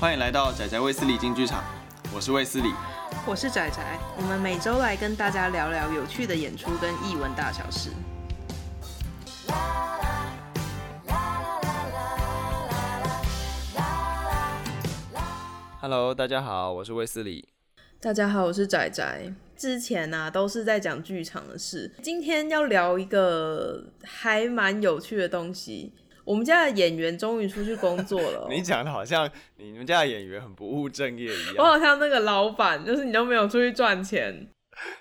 欢迎来到仔仔卫斯理进剧场，我是卫斯理，我是仔仔，我们每周来跟大家聊聊有趣的演出跟艺文大小事。Hello，大家好，我是卫斯理。大家好，我是仔仔。之前呢、啊，都是在讲剧场的事，今天要聊一个还蛮有趣的东西。我们家的演员终于出去工作了、喔。你讲的好像你们家的演员很不务正业一样。我好像那个老板，就是你都没有出去赚钱。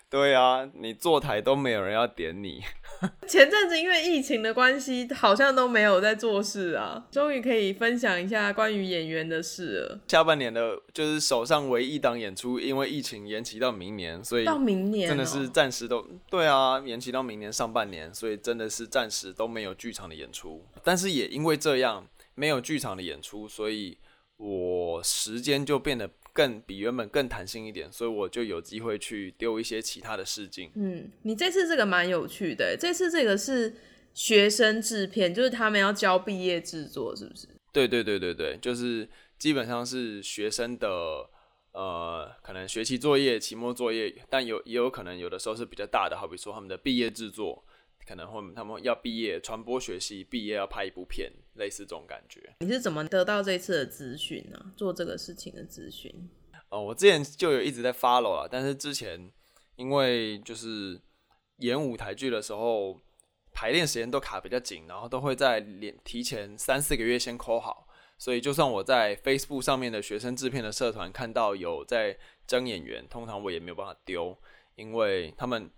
对啊，你坐台都没有人要点你。前阵子因为疫情的关系，好像都没有在做事啊。终于可以分享一下关于演员的事了。下半年的就是手上唯一一档演出，因为疫情延期到明年，所以到明年真的是暂时都对啊，延期到明年上半年，所以真的是暂时都没有剧场的演出。但是也因为这样没有剧场的演出，所以我时间就变得。更比原本更弹性一点，所以我就有机会去丢一些其他的试镜。嗯，你这次这个蛮有趣的，这次这个是学生制片，就是他们要交毕业制作，是不是？对对对对对，就是基本上是学生的呃，可能学期作业、期末作业，但有也有可能有的时候是比较大的，好比说他们的毕业制作。可能会他们要毕业，传播学系毕业要拍一部片，类似这种感觉。你是怎么得到这次的资讯呢？做这个事情的资讯？哦，我之前就有一直在 follow 了，但是之前因为就是演舞台剧的时候，排练时间都卡比较紧，然后都会在连提前三四个月先 call 好，所以就算我在 Facebook 上面的学生制片的社团看到有在征演员，通常我也没有办法丢，因为他们。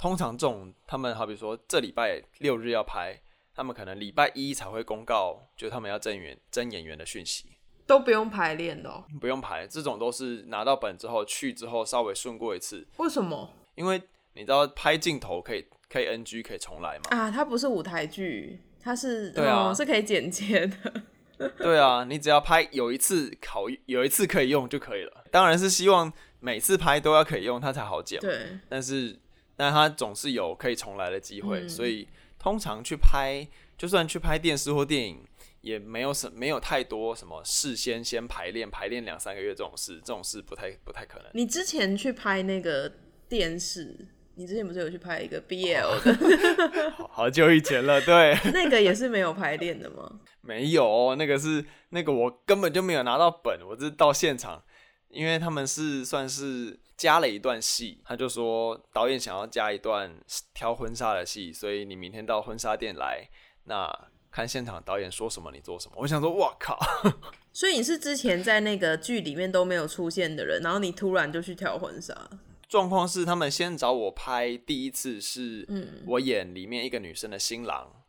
通常这种，他们好比说这礼拜六日要拍，他们可能礼拜一才会公告，就他们要增员、征演员的讯息，都不用排练的哦？不用排，这种都是拿到本之后去之后稍微顺过一次。为什么？因为你知道拍镜头可以可以 NG 可以重来嘛？啊，它不是舞台剧，它是对啊，哦，是可以剪接的。对啊，你只要拍有一次考有一次可以用就可以了。当然是希望每次拍都要可以用，它才好剪。对，但是。但他总是有可以重来的机会，嗯，所以通常去拍，就算去拍电视或电影，也没有什没有太多什么事先先排练排练两三个月这种事，这种事不太不太可能。你之前去拍那个电视，你之前不是有去拍一个 BL 的？好，好久以前了，对，那个也是没有排练的吗？没有，那个是那个我根本就没有拿到本，我是到现场，因为他们是算是。加了一段戏，他就说导演想要加一段挑婚纱的戏，所以你明天到婚纱店来，那看现场导演说什么你做什么。我想说，哇靠！所以你是之前在那个剧里面都没有出现的人，然后你突然就去挑婚纱？状况是他们先找我拍第一次，是我演里面一个女生的新郎，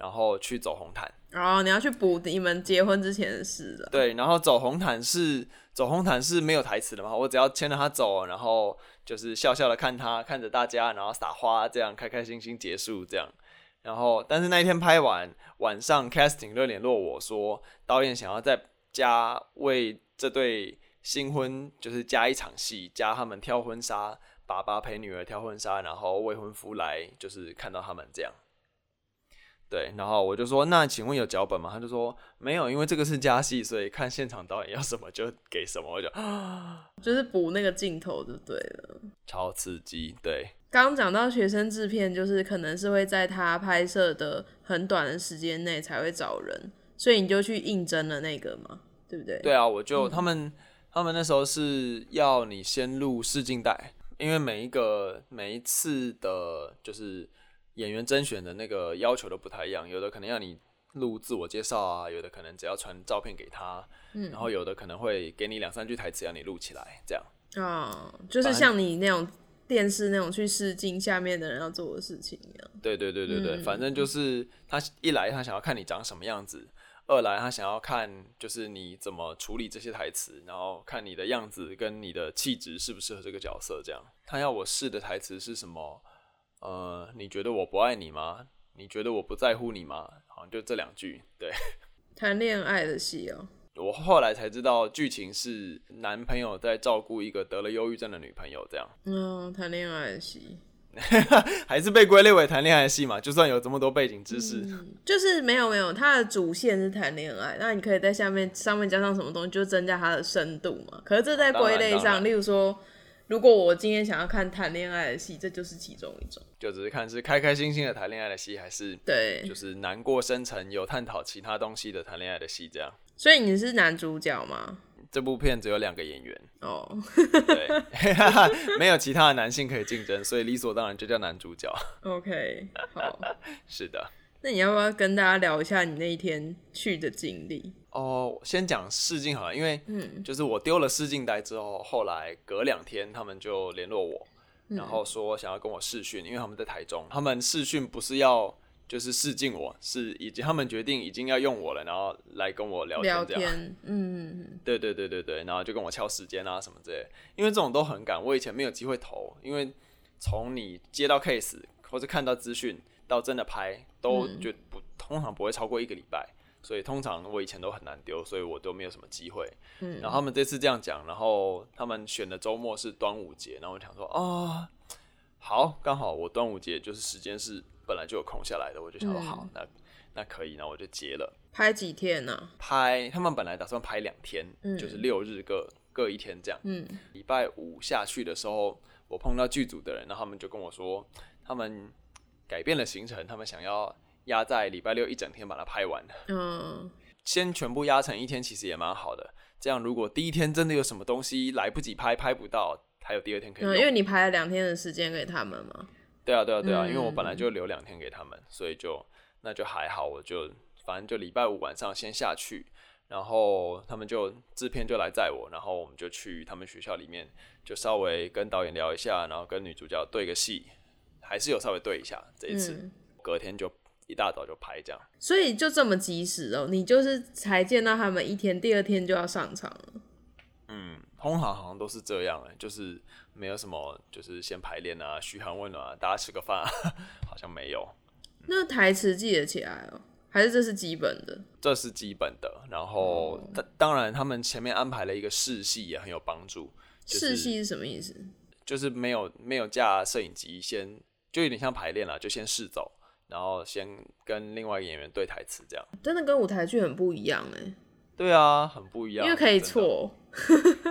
然后去走红毯。哦，你要去补你们结婚之前的事了。对，然后走红毯是走红毯是没有台词的嘛，我只要牵着他走，然后就是笑笑的看他，看着大家，然后撒花，这样开开心心结束这样。然后，但是那一天拍完，晚上 casting 就联络我说，导演想要再加为这对新婚就是加一场戏，加他们挑婚纱，爸爸陪女儿挑婚纱，然后未婚夫来就是看到他们这样。对，然后我就说，那请问有脚本吗？他就说没有，因为这个是加戏，所以看现场导演要什么就给什么。我就啊，就是补那个镜头就对了，超刺激。对，刚刚讲到学生制片，就是可能是会在他拍摄的很短的时间内才会找人，所以你就去应征了那个嘛，对不对？对啊，我就、嗯、他们他们那时候是要你先录试镜带，因为每一个每一次的，就是。演员甄选的那个要求都不太一样，有的可能要你录自我介绍啊，有的可能只要传照片给他，嗯，然后有的可能会给你两三句台词让你录起来，这样。哦，就是像你那种电视那种去试镜下面的人要做的事情一样。对对对对对，嗯，反正就是他一来他想要看你长什么样子，二来他想要看就是你怎么处理这些台词，然后看你的样子跟你的气质适不适合这个角色，这样。他要我试的台词是什么？呃，你觉得我不爱你吗？你觉得我不在乎你吗？好像就这两句。对，谈恋爱的戏哦。我后来才知道，剧情是男朋友在照顾一个得了忧郁症的女朋友，这样。嗯，谈恋爱的戏。还是被归类为谈恋爱的戏嘛？就算有这么多背景知识，嗯、就是没有没有，它的主线是谈恋爱，那你可以在下面上面加上什么东西，就增加它的深度嘛。可是这在归类上，例如说，如果我今天想要看谈恋爱的戏，这就是其中一种。就只是看是开开心心的谈恋爱的戏，还是对，就是难过深沉有探讨其他东西的谈恋爱的戏这样。所以你是男主角吗？这部片只有两个演员哦，oh. 对，没有其他的男性可以竞争，所以理所当然就叫男主角。OK，好，是的。那你要不要跟大家聊一下你那一天去的经历？哦，oh, 先讲试镜好了，因为就是我丢了试镜袋之后，后来隔两天他们就联络我，然后说想要跟我试训，因为他们在台中，他们试训不是要。就是试镜，我是已经他们决定已经要用我了，然后来跟我聊天这样，嗯，对对对对对，然后就跟我敲时间啊什么之类，因为这种都很赶，我以前没有机会投，因为从你接到 case 或者看到资讯到真的拍，都就不通常不会超过一个礼拜，所以通常我以前都很难丢，所以我都没有什么机会。嗯，然后他们这次这样讲，然后他们选的周末是端午节，然后我想说啊、哦，好，刚好我端午节就是时间是。本来就有空下来的，我就想说好，嗯、那那可以，那我就接了。拍几天呢、啊？拍他们本来打算拍两天，嗯、就是六日各各一天这样。嗯，礼拜五下去的时候，我碰到剧组的人，然后他们就跟我说，他们改变了行程，他们想要压在礼拜六一整天把它拍完。嗯，先全部压成一天，其实也蛮好的。这样如果第一天真的有什么东西来不及拍，拍不到，还有第二天可以。嗯，因为你排了两天的时间给他们嘛。对啊，对啊，对啊，因为我本来就留两天给他们，嗯、所以就那就还好，我就反正就礼拜五晚上先下去，然后他们就制片就来载我，然后我们就去他们学校里面，就稍微跟导演聊一下，然后跟女主角对个戏，还是有稍微对一下这一次，嗯、隔天就一大早就拍这样，所以就这么及时哦，你就是才见到他们一天，第二天就要上场了，嗯，通常好像都是这样哎，就是。没有什么，就是先排练啊，嘘寒问暖啊，大家吃个饭，啊 好像没有。那台词记得起来哦？还是这是基本的？这是基本的。然后，当、嗯、当然，他们前面安排了一个试戏，也很有帮助。试戏是什么意思？就是没有没有架摄影机，先就有点像排练了，就先试走，然后先跟另外一个演员对台词，这样。真的跟舞台剧很不一样哎。对啊，很不一样，因为可以错。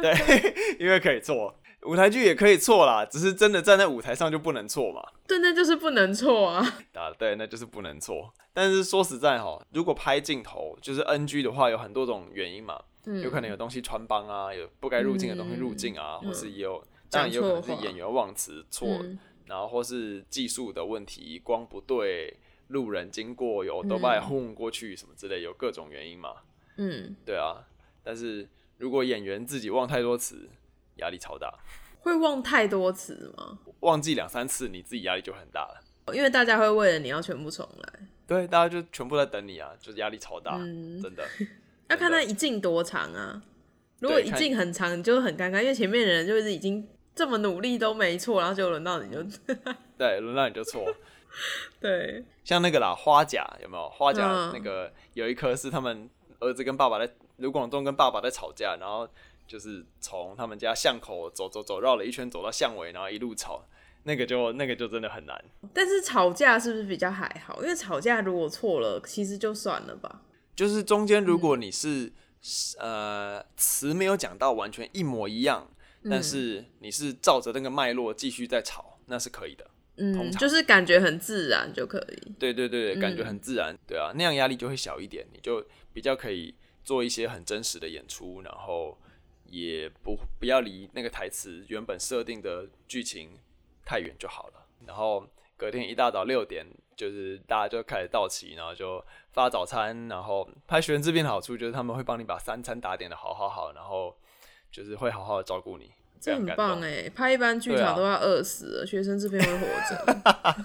对，因为可以错。舞台剧也可以错啦，只是真的站在舞台上就不能错嘛。对，那就是不能错啊。啊，对，那就是不能错。但是说实在哈，如果拍镜头就是 NG 的话，有很多种原因嘛。嗯。有可能有东西穿帮啊，有不该入镜的东西入镜啊，嗯、或是也有，当然也有可能是演员忘词错，嗯、然后或是技术的问题，光不对，路人经过有都把轰过去什么之类，有各种原因嘛。嗯。对啊，但是如果演员自己忘太多词。压力超大，会忘太多词吗？忘记两三次，你自己压力就很大了。因为大家会为了你要全部重来，对，大家就全部在等你啊，就是压力超大，嗯、真的。要看他一镜多长啊，如果一镜很长，你就很尴尬，因为前面的人就是已经这么努力都没错，然后就轮到你就，对，轮到你就错。对，像那个啦，花甲有没有？花甲那个有一颗是他们儿子跟爸爸在卢广仲跟爸爸在吵架，然后。就是从他们家巷口走走走，绕了一圈走到巷尾，然后一路吵，那个就那个就真的很难。但是吵架是不是比较还好？因为吵架如果错了，其实就算了吧。就是中间如果你是、嗯、呃词没有讲到完全一模一样，嗯、但是你是照着那个脉络继续在炒，那是可以的。嗯，就是感觉很自然就可以。对对对，感觉很自然。嗯、对啊，那样压力就会小一点，你就比较可以做一些很真实的演出，然后。也不不要离那个台词原本设定的剧情太远就好了。然后隔天一大早六点，就是大家就开始到齐，然后就发早餐。然后拍学生制片的好处就是他们会帮你把三餐打点的好好好，然后就是会好好的照顾你。这很棒哎！拍一般剧场都要饿死了，啊、学生这边会活着。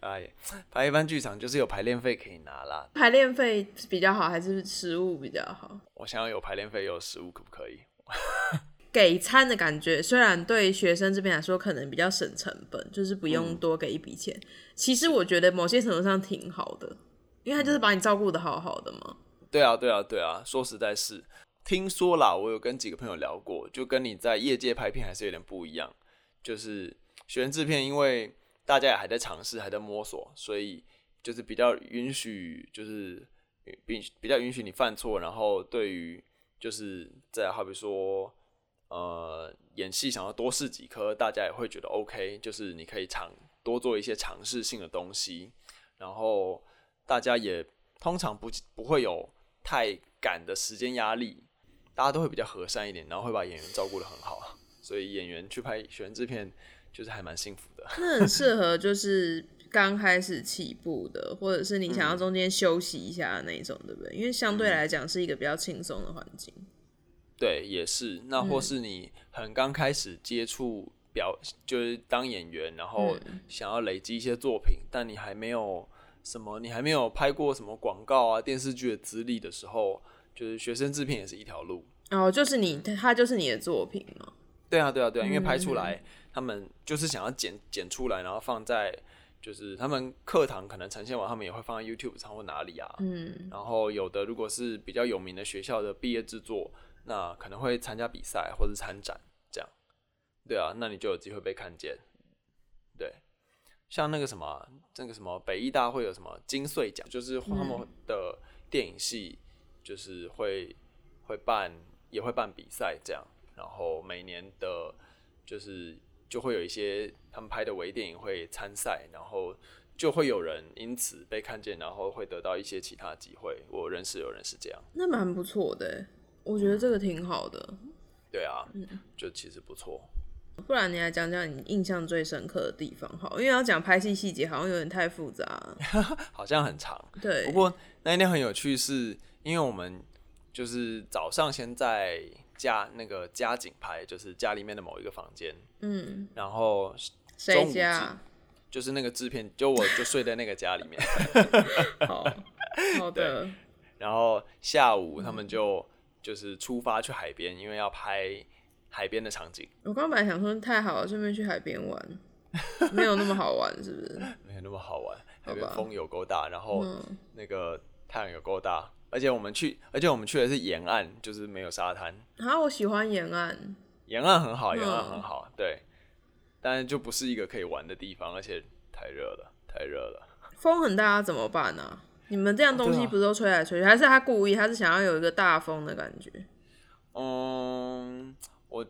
哎，拍一般剧场就是有排练费可以拿啦。排练费比较好还是食物比较好？我想要有排练费，有食物可不可以？给餐的感觉，虽然对学生这边来说可能比较省成本，就是不用多给一笔钱。嗯、其实我觉得某些程度上挺好的，因为他就是把你照顾的好好的嘛。对啊，对啊，对啊，说实在是，听说啦，我有跟几个朋友聊过，就跟你在业界拍片还是有点不一样，就是学生制片，因为大家也还在尝试，还在摸索，所以就是比较允许，就是比比较允许你犯错，然后对于就是在好比说，呃，演戏想要多试几颗，大家也会觉得 OK，就是你可以尝多做一些尝试性的东西，然后大家也通常不不会有太赶的时间压力，大家都会比较和善一点，然后会把演员照顾的很好，所以演员去拍学生制片。就是还蛮幸福的，那很适合就是刚开始起步的，或者是你想要中间休息一下的那种，嗯、对不对？因为相对来讲是一个比较轻松的环境。对，也是。那或是你很刚开始接触表，就是当演员，然后想要累积一些作品，嗯、但你还没有什么，你还没有拍过什么广告啊、电视剧的资历的时候，就是学生制片也是一条路。哦，就是你，他就是你的作品嘛。对啊，对啊，对啊，因为拍出来。嗯他们就是想要剪剪出来，然后放在就是他们课堂可能呈现完，他们也会放在 YouTube 上或哪里啊。嗯。然后有的如果是比较有名的学校的毕业制作，那可能会参加比赛或者参展这样。对啊，那你就有机会被看见。对，像那个什么，那个什么北艺大会有什么金穗奖，就是他们的电影系就是会会办也会办比赛这样，然后每年的就是。就会有一些他们拍的微电影会参赛，然后就会有人因此被看见，然后会得到一些其他机会。我认识有人是这样，那蛮不错的，我觉得这个挺好的。对啊，嗯，就其实不错。不然你来讲讲你印象最深刻的地方好，因为要讲拍戏细节好像有点太复杂了，好像很长。对，不过那一天很有趣是，是因为我们就是早上先在。家那个家景拍，就是家里面的某一个房间，嗯，然后谁家？就是那个制片，就我就睡在那个家里面。好好的。然后下午他们就就是出发去海边，因为要拍海边的场景。我刚本来想说太好了，顺便去海边玩，没有那么好玩，是不是？没有那么好玩，海边风有够大，然后那个太阳有够大。而且我们去，而且我们去的是沿岸，就是没有沙滩。啊，我喜欢沿岸。沿岸很好，沿岸很好，对。但是就不是一个可以玩的地方，而且太热了，太热了。风很大，怎么办呢、啊？你们这样东西不是都吹来吹去，还是他故意？他是想要有一个大风的感觉？嗯，我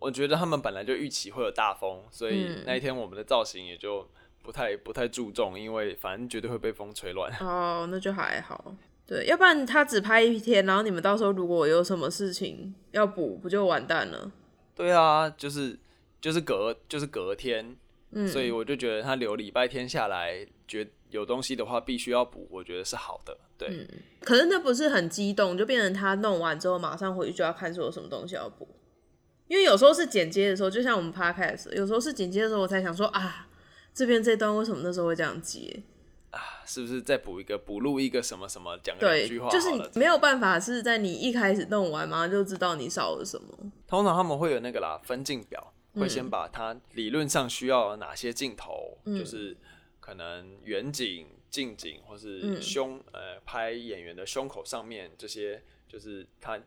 我觉得他们本来就预期会有大风，所以那一天我们的造型也就不太不太注重，因为反正绝对会被风吹乱。哦，那就还好。对，要不然他只拍一天，然后你们到时候如果有什么事情要补，不就完蛋了？对啊，就是就是隔就是隔天，嗯，所以我就觉得他留礼拜天下来，觉有东西的话必须要补，我觉得是好的。对，嗯，可是那不是很激动，就变成他弄完之后马上回去就要看说有什么东西要补，因为有时候是剪接的时候，就像我们 podcast，有时候是剪接的时候，我才想说啊，这边这段为什么那时候会这样接？啊，是不是再补一个补录一个什么什么讲两句话？就是你没有办法是在你一开始弄完嘛，就知道你少了什么。通常他们会有那个啦，分镜表，会先把它理论上需要哪些镜头，嗯、就是可能远景、近景，或是胸，嗯、呃，拍演员的胸口上面这些，就是他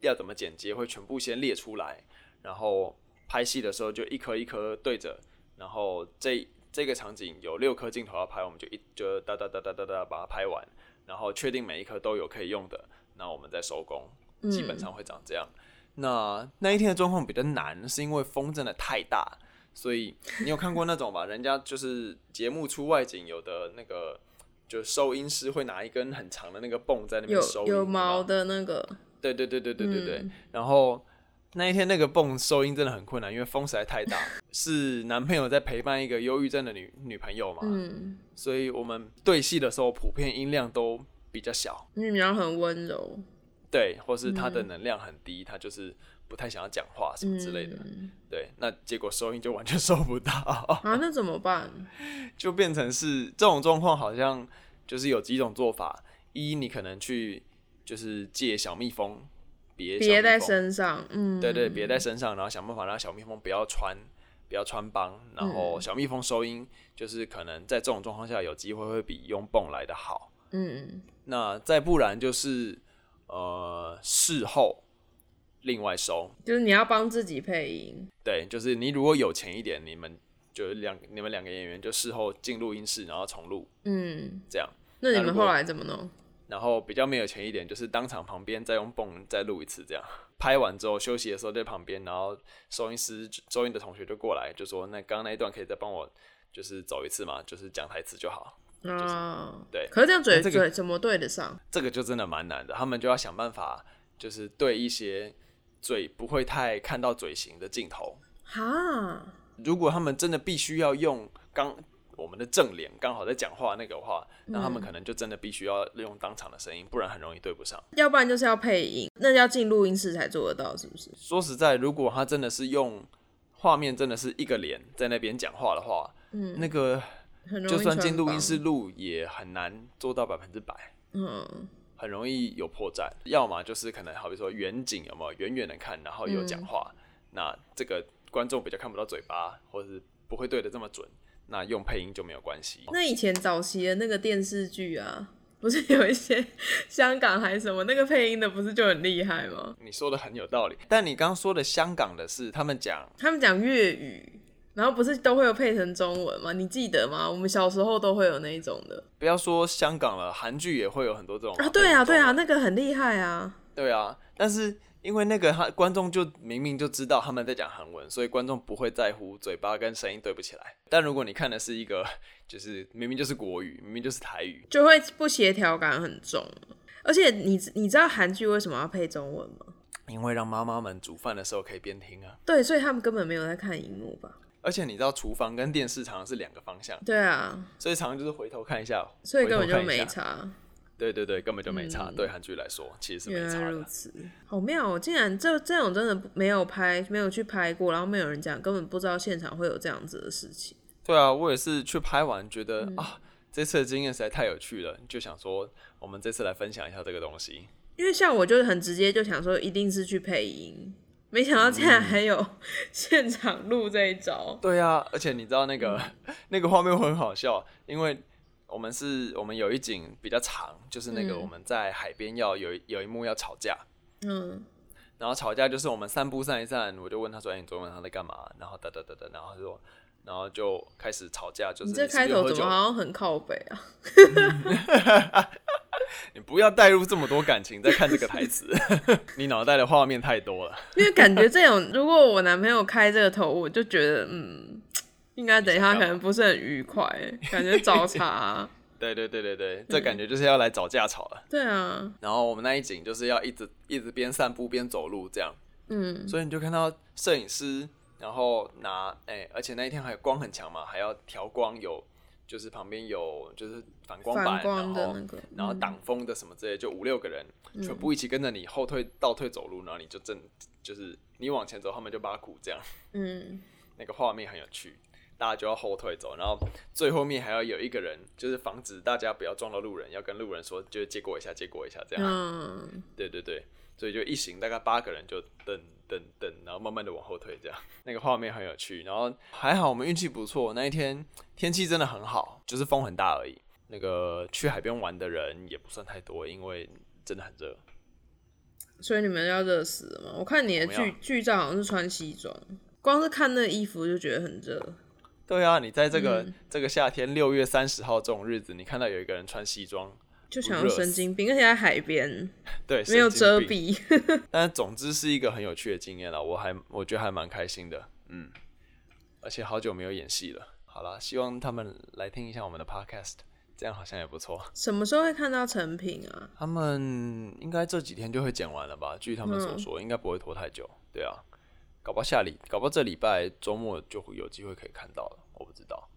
要怎么剪接，会全部先列出来，然后拍戏的时候就一颗一颗对着，然后这。这个场景有六颗镜头要拍，我们就一就哒哒哒哒哒哒把它拍完，然后确定每一颗都有可以用的，那我们再收工。基本上会长这样。嗯、那那一天的状况比较难，是因为风真的太大，所以你有看过那种吧？人家就是节目出外景，有的那个就收音师会拿一根很长的那个泵在那边收，有有毛的那个。对对对对对对对，嗯、然后。那一天那个泵收音真的很困难，因为风实在太大。是男朋友在陪伴一个忧郁症的女女朋友嘛？嗯，所以我们对戏的时候普遍音量都比较小。女朋友很温柔，对，或是她的能量很低，她、嗯、就是不太想要讲话什么之类的。嗯、对，那结果收音就完全 收不到啊，那怎么办？就变成是这种状况，好像就是有几种做法：一，你可能去就是借小蜜蜂。别别在身上，嗯，对对，别在身上，然后想办法让小蜜蜂不要穿，不要穿帮，然后小蜜蜂收音，就是可能在这种状况下有机会会比用泵来的好，嗯，那再不然就是呃事后另外收，就是你要帮自己配音，对，就是你如果有钱一点，你们就两你们两个演员就事后进录音室，然后重录，嗯，这样。那你们后来怎么弄？然后比较没有钱一点，就是当场旁边再用泵再录一次，这样。拍完之后休息的时候在旁边，然后收音师收音的同学就过来就说：“那刚刚那一段可以再帮我就是走一次嘛？就是讲台词就好。”啊、就是，对。可是这样嘴、这个、嘴怎么对得上？这个就真的蛮难的，他们就要想办法，就是对一些嘴不会太看到嘴型的镜头。哈，如果他们真的必须要用刚。我们的正脸刚好在讲话那个话，那他们可能就真的必须要利用当场的声音，不然很容易对不上。要不然就是要配音，那要进录音室才做得到，是不是？说实在，如果他真的是用画面，真的是一个脸在那边讲话的话，嗯，那个就算进录音室录也很难做到百分之百，嗯，很容易有破绽。要么就是可能好比说远景有没有远远的看，然后有讲话，嗯，那这个观众比较看不到嘴巴，或者是不会对的这么准。那用配音就没有关系。那以前早期的那个电视剧啊，不是有一些香港还是什么那个配音的，不是就很厉害吗？你说的很有道理。但你刚刚说的香港的是他们讲，他们讲粤语，然后不是都会有配成中文吗？你记得吗？我们小时候都会有那一种的。不要说香港了，韩剧也会有很多这种啊。对啊，对啊，那个很厉害啊。对啊，但是。因为那个他观众就明明就知道他们在讲韩文，所以观众不会在乎嘴巴跟声音对不起来。但如果你看的是一个，就是明明就是国语，明明就是台语，就会不协调感很重。而且你你知道韩剧为什么要配中文吗？因为让妈妈们煮饭的时候可以边听啊。对，所以他们根本没有在看荧幕吧？而且你知道厨房跟电视常常是两个方向。对啊，所以常常就是回头看一下，所以根本就没差。对对对，根本就没差。嗯、对韩剧来说，其实是没差的。原来如此，好妙哦！竟然这这种真的没有拍，没有去拍过，然后没有人讲，根本不知道现场会有这样子的事情。对啊，我也是去拍完，觉得、嗯、啊，这次的经验实在太有趣了，就想说，我们这次来分享一下这个东西。因为像我就是很直接就想说，一定是去配音，没想到竟然还有 现场录这一招、嗯。对啊，而且你知道那个、嗯、那个画面会很好笑，因为。我们是，我们有一景比较长，就是那个我们在海边要有有一幕要吵架，嗯，然后吵架就是我们散步散一散，我就问他说：“哎，你昨天晚上在干嘛？”然后哒哒哒哒，然后他说，然后就开始吵架，就是你这开头怎么好像很靠北啊？你不要带入这么多感情在看这个台词，你脑袋的画面太多了。因为感觉这种，如果我男朋友开这个头，我就觉得嗯。应该等一下可能不是很愉快，感觉找茬、啊。对对对对对，这感觉就是要来找架吵了。对啊。然后我们那一景就是要一直一直边散步边走路这样。嗯。所以你就看到摄影师，然后拿哎、欸，而且那一天还有光很强嘛，还要调光，有就是旁边有就是反光板，光的那个、然后然后挡风的什么之类，就五六个人、嗯、全部一起跟着你后退倒退走路，然后你就正就是你往前走，他们就把鼓这样。嗯。那个画面很有趣。大家就要后退走，然后最后面还要有一个人，就是防止大家不要撞到路人，要跟路人说，就是借过一下，借过一下这样。嗯，对对对，所以就一行大概八个人就等等等，然后慢慢的往后退这样。那个画面很有趣，然后还好我们运气不错，那一天天气真的很好，就是风很大而已。那个去海边玩的人也不算太多，因为真的很热。所以你们要热死了吗？我看你的剧剧照好像是穿西装，光是看那衣服就觉得很热。对啊，你在这个、嗯、这个夏天六月三十号这种日子，你看到有一个人穿西装，就想要神经病，而且在海边，对，没有遮蔽。但总之是一个很有趣的经验了，我还我觉得还蛮开心的，嗯，而且好久没有演戏了。好了，希望他们来听一下我们的 podcast，这样好像也不错。什么时候会看到成品啊？他们应该这几天就会剪完了吧？据他们所说，嗯、应该不会拖太久。对啊。搞不好下礼，搞不好这礼拜周末就会有机会可以看到了，我不知道。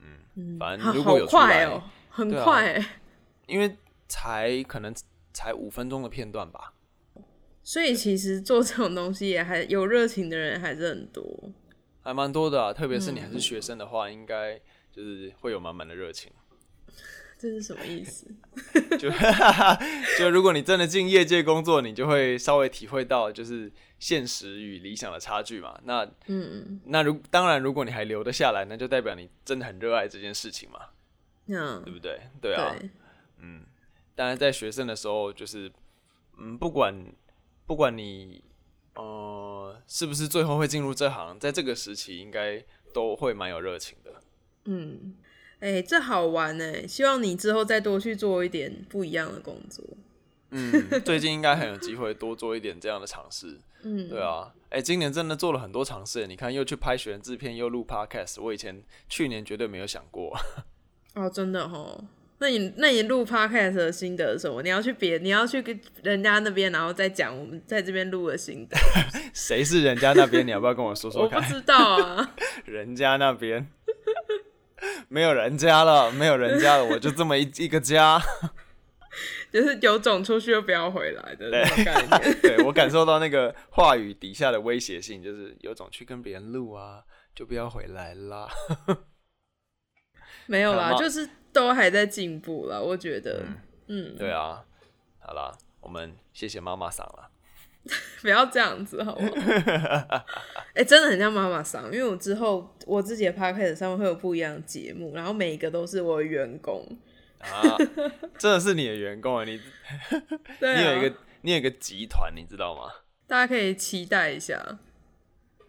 嗯，嗯反正如果有出来，好快哦，很快欸，啊，因为才可能才五分钟的片段吧。所以其实做这种东西也还有热情的人还是很多，还蛮多的啊。特别是你还是学生的话，嗯，应该就是会有满满的热情。这是什么意思？就 就如果你真的进业界工作，你就会稍微体会到就是现实与理想的差距嘛。那嗯，那如当然，如果你还留得下来，那就代表你真的很热爱这件事情嘛。嗯，对不对？对啊。对嗯，当然在学生的时候，就是嗯，不管不管你呃是不是最后会进入这行，在这个时期应该。都会蛮有热情的。嗯，哎、欸，这好玩哎！希望你之后再多去做一点不一样的工作。嗯，最近应该很有机会多做一点这样的尝试。嗯，对啊，哎、欸，今年真的做了很多尝试。你看，又去拍学人制片，又录 podcast，我以前去年绝对没有想过。哦，真的哦。那你那你录 podcast 的心得是什么？你要去别，你要去跟人家那边，然后再讲我们在这边录的心得。谁是人家那边？你要不要跟我说说看？我不知道啊。人家那边没有人家了，没有人家了，我就这么一一个家。就是有种出去又不要回来的那种概念。对，我感受到那个话语底下的威胁性，就是有种去跟别人录啊，就不要回来啦。没有啦，就是。都还在进步了，我觉得，嗯，嗯对啊，好啦，我们谢谢妈妈桑了，不要这样子好不好？哎、欸，真的很像妈妈桑，因为我之后我自己的 podcast 上面会有不一样的节目，然后每一个都是我的员工啊，真的是你的员工啊，你，对啊、你有一个你有一个集团，你知道吗？大家可以期待一下。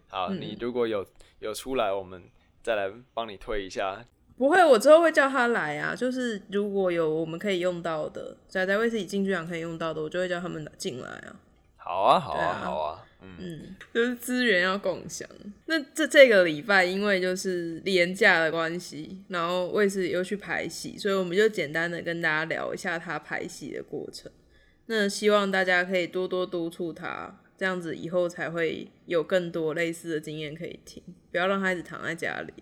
好，嗯、你如果有有出来，我们再来帮你推一下。不会，我之后会叫他来啊。就是如果有我们可以用到的，宅宅卫斯理进剧场可以用到的，我就会叫他们进来啊。好啊，好啊，啊好啊。嗯，嗯，就是资源要共享。那这这个礼拜因为就是廉价的关系，然后卫视又去排戏，所以我们就简单的跟大家聊一下他排戏的过程。那希望大家可以多多督促他，这样子以后才会有更多类似的经验可以听，不要让孩子躺在家里。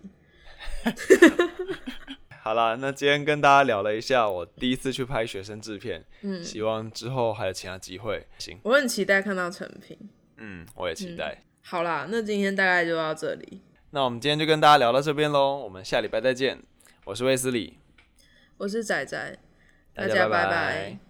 好啦，那今天跟大家聊了一下我第一次去拍学生制片，嗯，希望之后还有其他机会。行，我很期待看到成品。嗯，我也期待。嗯，好啦，那今天大概就到这里。那我们今天就跟大家聊到这边喽，我们下礼拜再见。我是卫斯理，我是仔仔，大家拜拜。